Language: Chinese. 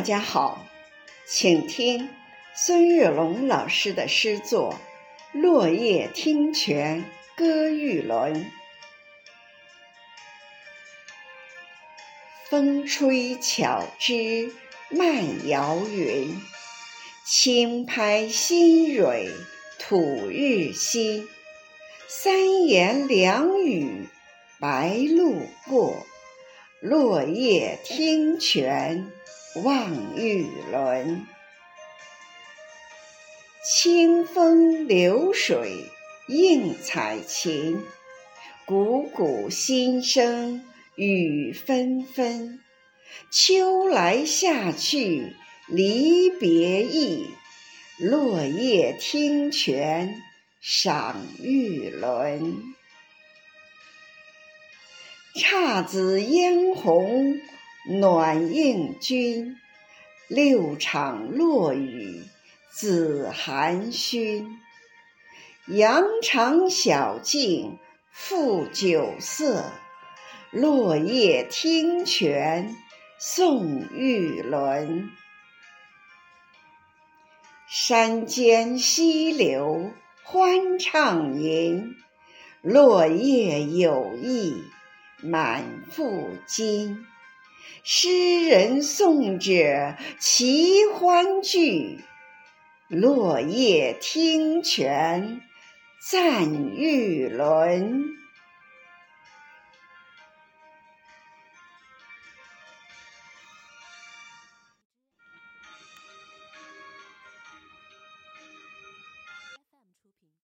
大家好，请听孙月龙老师的诗作《落叶听泉歌玉轮》。风吹巧枝漫摇云，轻拍新蕊吐日新。三言两语白鹭过，落叶听泉。望玉轮，清风流水映彩琴，汩汩心声雨纷纷。秋来夏去离别意，落叶听泉赏玉轮。姹紫嫣红。暖映君，六场落雨子寒熏。羊肠小径复酒色，落叶听泉送玉轮。山间溪流欢畅吟，落叶有意满腹经。诗人送者齐欢聚，落叶听泉赞玉轮。